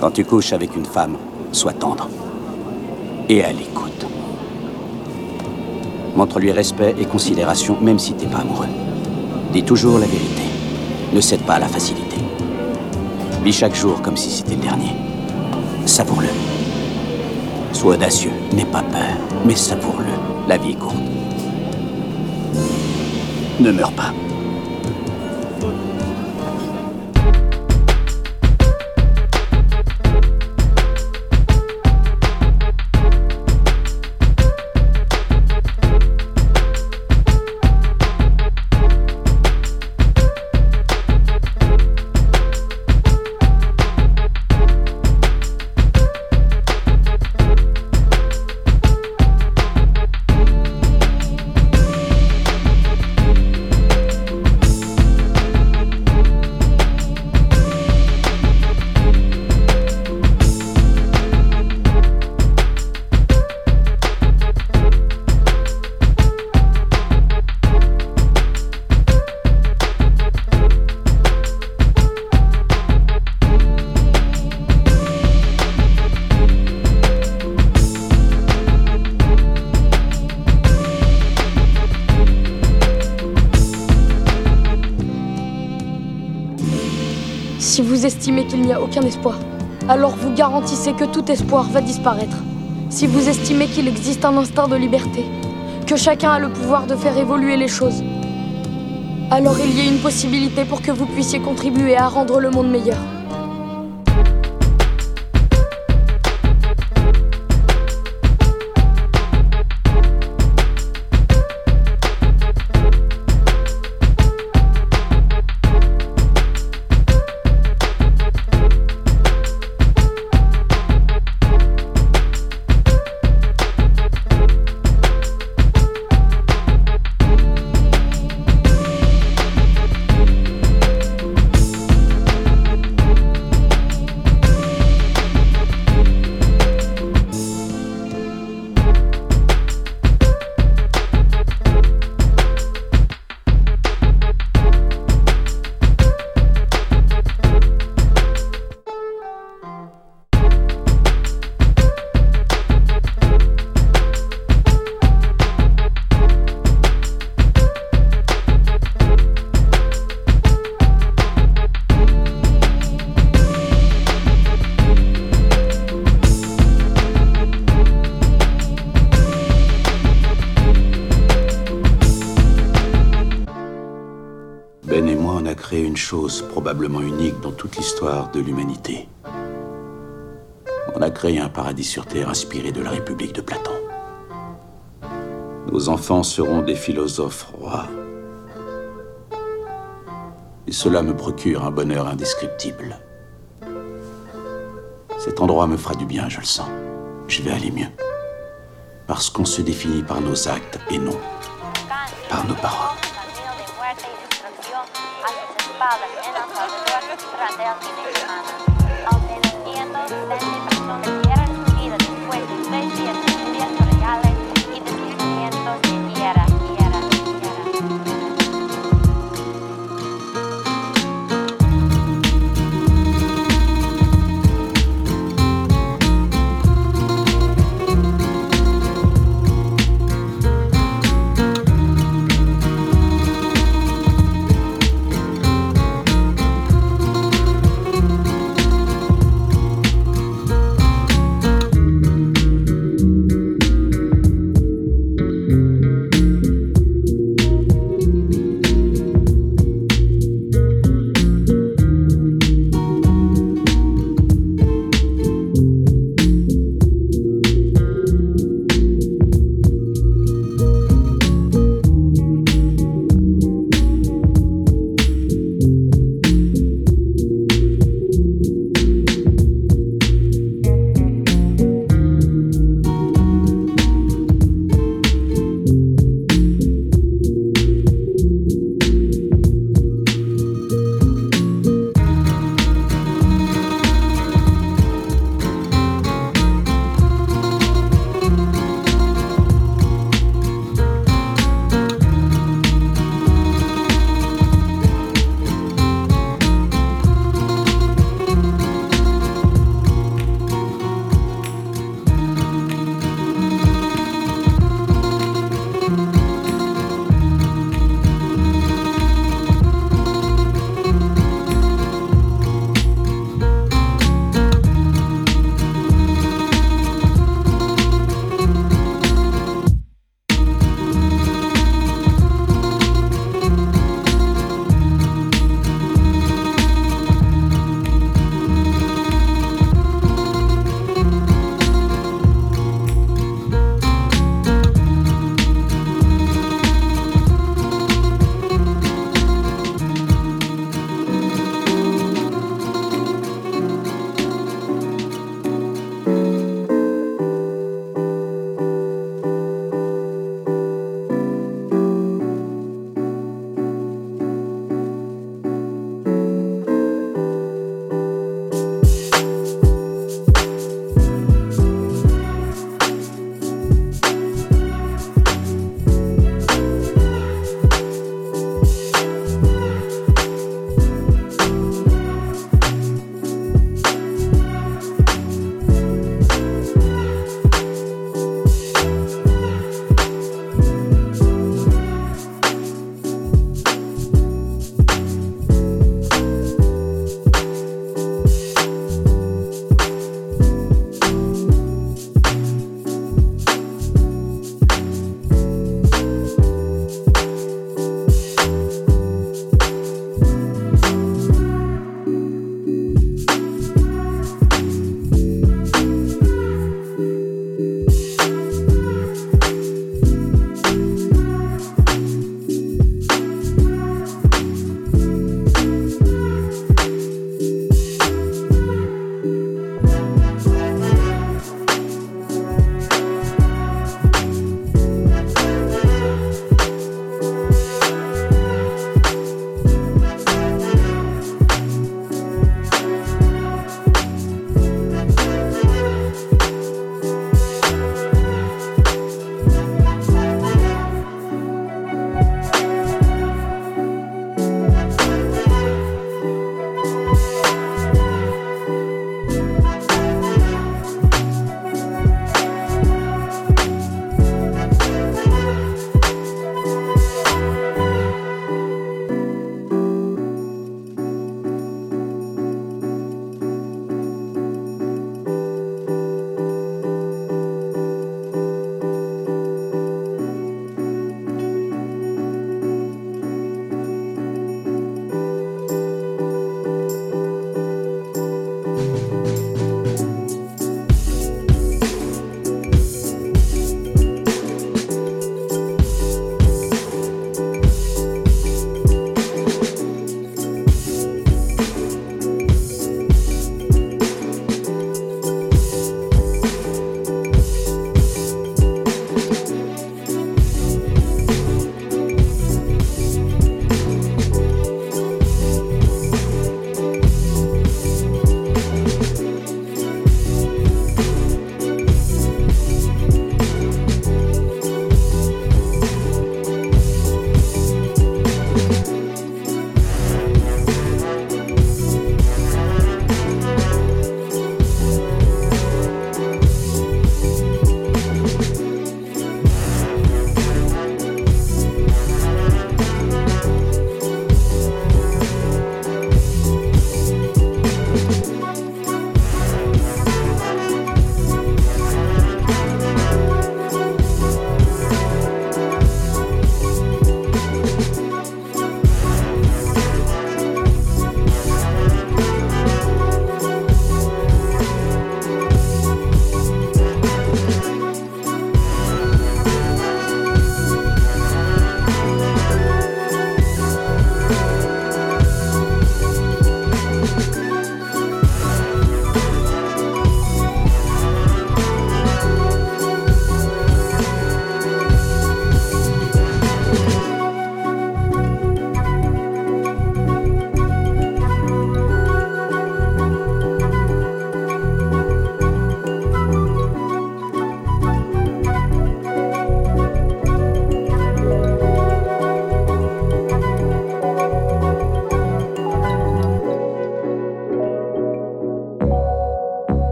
Quand tu couches avec une femme, sois tendre. Et à l'écoute. Montre-lui respect et considération, même si t'es pas amoureux. Dis toujours la vérité. Ne cède pas à la facilité. Vis chaque jour comme si c'était le dernier. Savoure-le. Sois audacieux, n'aie pas peur, mais savoure-le. La vie est courte. Ne meurs pas. Estimez qu'il n'y a aucun espoir, alors vous garantissez que tout espoir va disparaître. Si vous estimez qu'il existe un instinct de liberté, que chacun a le pouvoir de faire évoluer les choses, alors il y a une possibilité pour que vous puissiez contribuer à rendre le monde meilleur. Unique dans toute l'histoire de l'humanité. On a créé un paradis sur Terre inspiré de la République de Platon. Nos enfants seront des philosophes rois. Et cela me procure un bonheur indescriptible. Cet endroit me fera du bien, je le sens. Je vais aller mieux. Parce qu'on se définit par nos actes et non par nos paroles. I'll.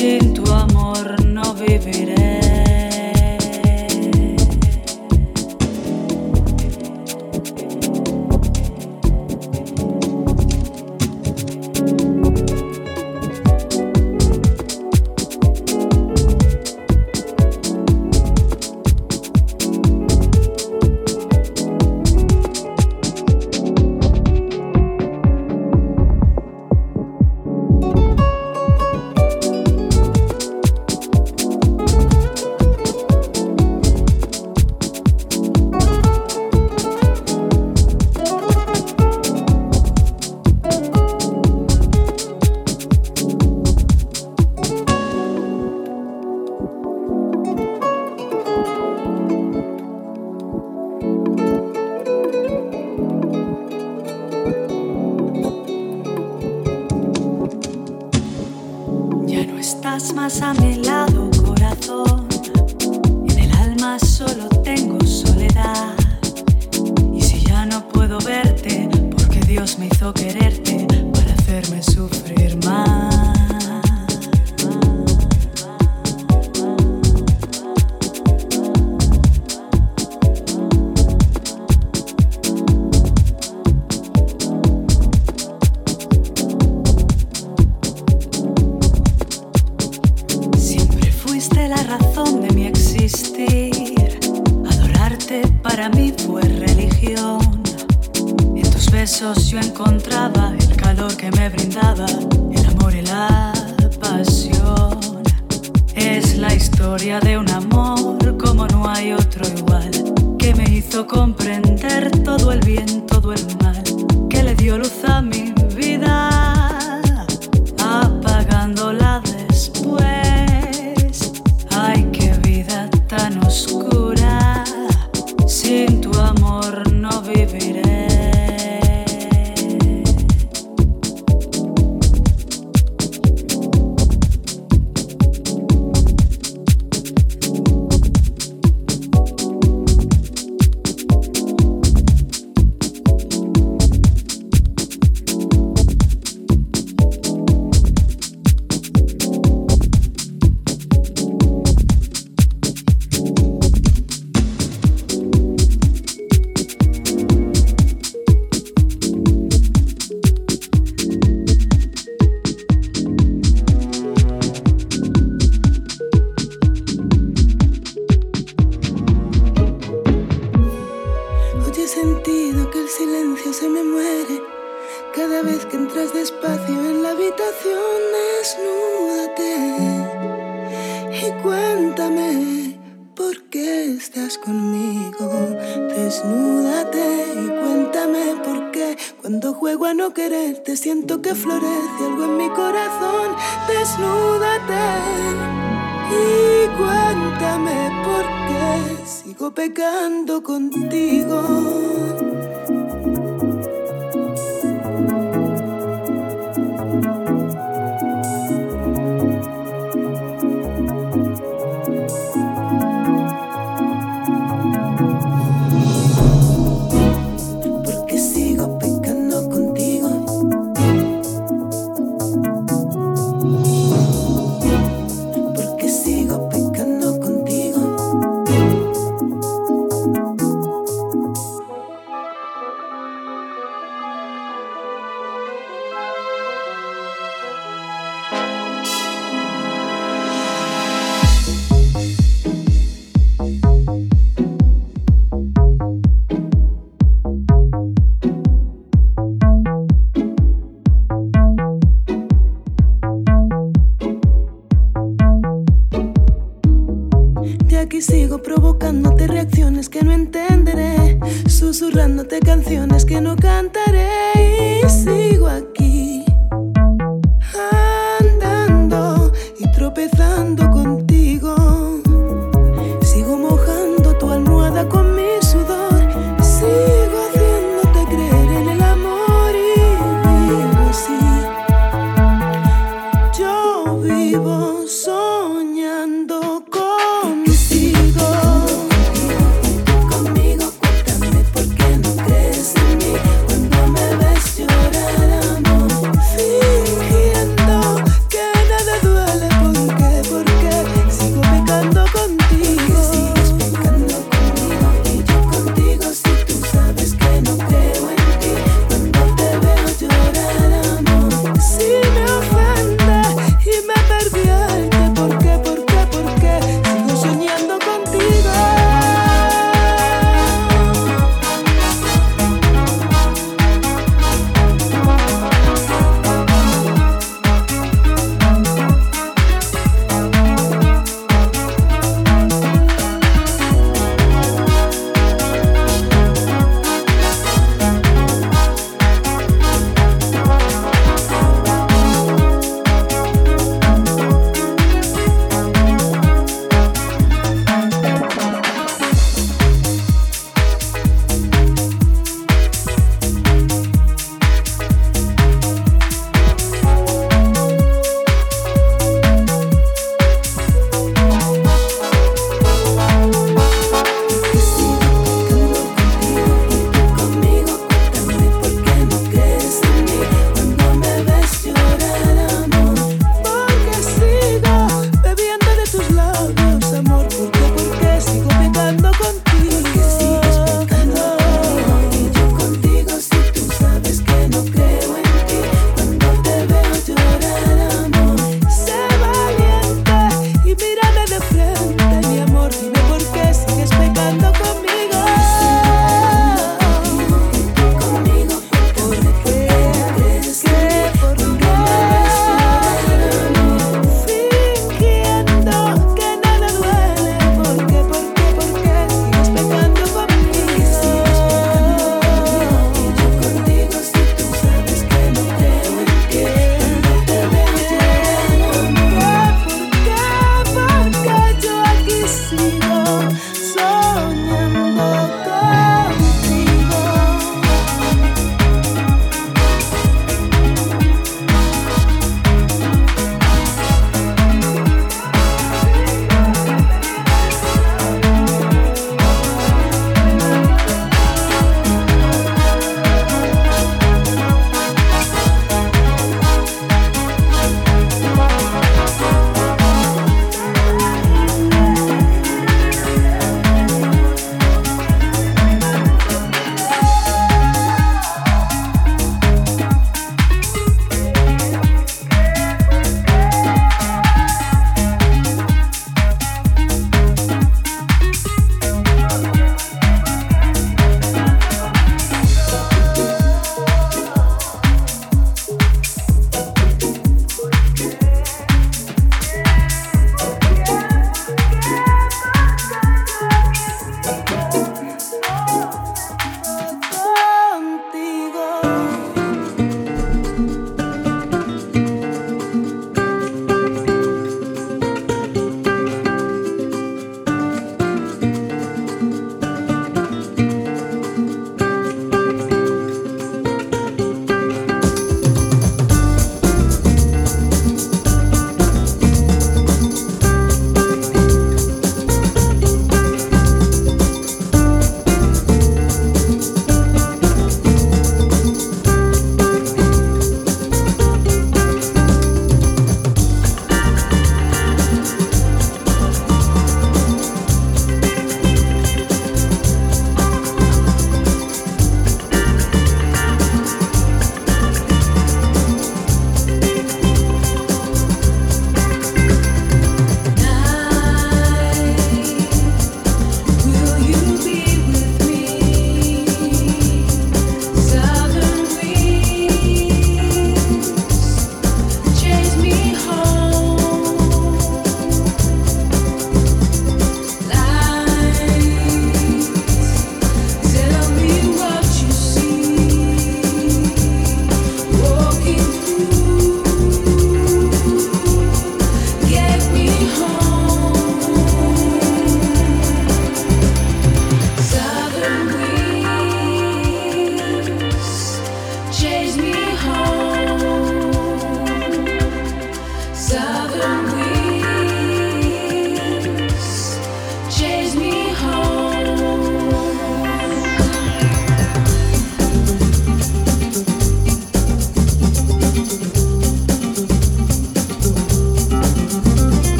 Sin tu amor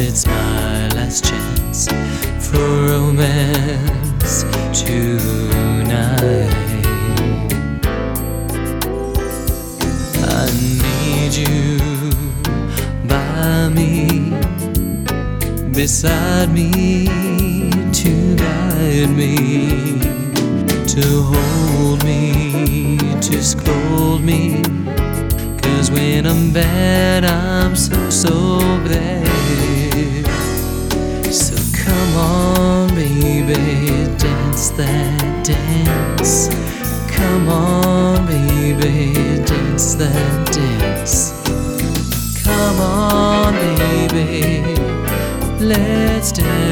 it's my last chance for romance tonight. I need you by me, beside me, to guide me, to hold me, to scold me. Cause when I'm bad, I'm so, so bad. dance that dance. Come on, baby, dance that dance. Come on, baby, let's dance.